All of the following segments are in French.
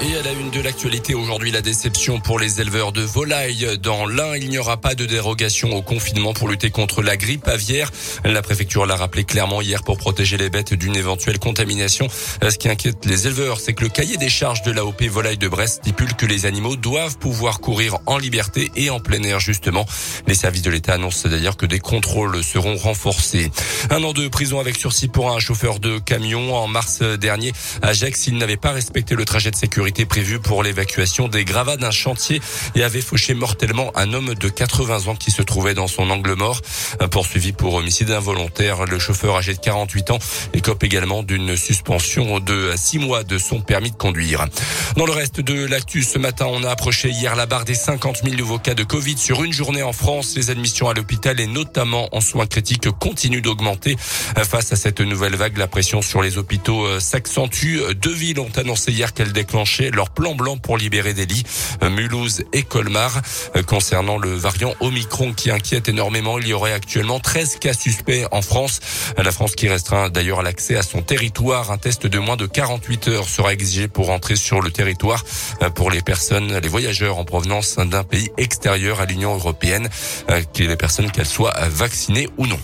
Et à la une de l'actualité aujourd'hui, la déception pour les éleveurs de volailles. Dans l'un, il n'y aura pas de dérogation au confinement pour lutter contre la grippe aviaire. La préfecture l'a rappelé clairement hier pour protéger les bêtes d'une éventuelle contamination. Ce qui inquiète les éleveurs, c'est que le cahier des charges de l'AOP Volaille de Brest stipule que les animaux doivent pouvoir courir en liberté et en plein air justement. Les services de l'État annoncent d'ailleurs que des contrôles seront renforcés. Un an de prison avec sursis pour un chauffeur de camion en mars dernier à Gex. Il n'avait pas respecté le trajet de sécurité était prévu pour l'évacuation des gravats d'un chantier et avait fauché mortellement un homme de 80 ans qui se trouvait dans son angle mort. Poursuivi pour homicide involontaire, le chauffeur âgé de 48 ans écope également d'une suspension de 6 mois de son permis de conduire. Dans le reste de l'actu, ce matin, on a approché hier la barre des 50 000 nouveaux cas de Covid sur une journée en France. Les admissions à l'hôpital et notamment en soins critiques continuent d'augmenter. Face à cette nouvelle vague, la pression sur les hôpitaux euh, s'accentue. Deux villes ont annoncé hier qu'elles déclenchent leur plan blanc pour libérer des lits, euh, Mulhouse et Colmar. Euh, concernant le variant Omicron qui inquiète énormément, il y aurait actuellement 13 cas suspects en France. Euh, la France qui restreint d'ailleurs l'accès à son territoire. Un test de moins de 48 heures sera exigé pour entrer sur le territoire pour les personnes, les voyageurs en provenance d'un pays extérieur à l'Union européenne, les personnes qu'elles soient vaccinées ou non.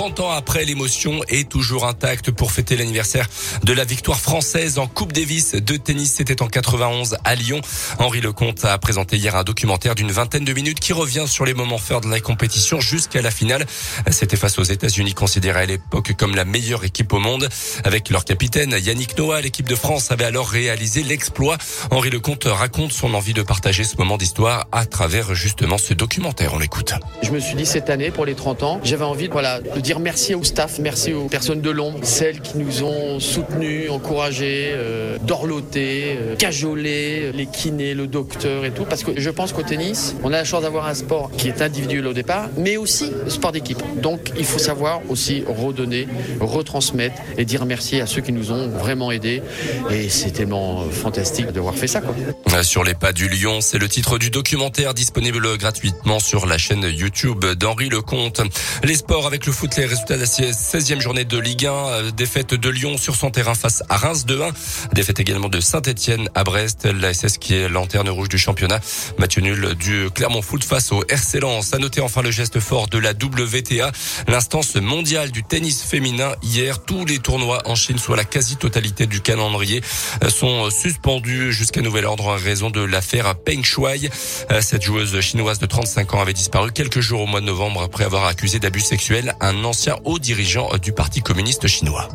30 ans après, l'émotion est toujours intacte pour fêter l'anniversaire de la victoire française en Coupe Davis de tennis. C'était en 91 à Lyon. Henri Lecomte a présenté hier un documentaire d'une vingtaine de minutes qui revient sur les moments forts de la compétition jusqu'à la finale. C'était face aux États-Unis considérés à l'époque comme la meilleure équipe au monde. Avec leur capitaine Yannick Noah, l'équipe de France avait alors réalisé l'exploit. Henri Lecomte raconte son envie de partager ce moment d'histoire à travers justement ce documentaire. On l'écoute. Je me suis dit cette année pour les 30 ans, j'avais envie voilà, dire merci au staff, merci aux personnes de l'ombre, celles qui nous ont soutenus, encouragés, euh, dorlotés, euh, cajolés, les kinés, le docteur et tout. Parce que je pense qu'au tennis, on a la chance d'avoir un sport qui est individuel au départ, mais aussi sport d'équipe. Donc il faut savoir aussi redonner, retransmettre et dire merci à ceux qui nous ont vraiment aidés. Et c'est tellement fantastique d'avoir fait ça. Quoi. Sur les pas du lion, c'est le titre du documentaire disponible gratuitement sur la chaîne YouTube d'Henri Lecomte. Les sports avec le foot, les résultats de la 16e journée de Ligue 1. Euh, défaite de Lyon sur son terrain face à Reims 2-1. Défaite également de Saint-Etienne à Brest. La SS qui est lanterne rouge du championnat. Match nul du Clermont Foot face au RC Lens. À noter enfin le geste fort de la WTA. L'instance mondiale du tennis féminin. Hier, tous les tournois en Chine, soit la quasi-totalité du calendrier, euh, sont suspendus jusqu'à nouvel ordre en raison de l'affaire Peng Shuai. Euh, cette joueuse chinoise de 35 ans avait disparu quelques jours au mois de novembre après avoir accusé d'abus sexuels un ancien haut dirigeant du Parti communiste chinois.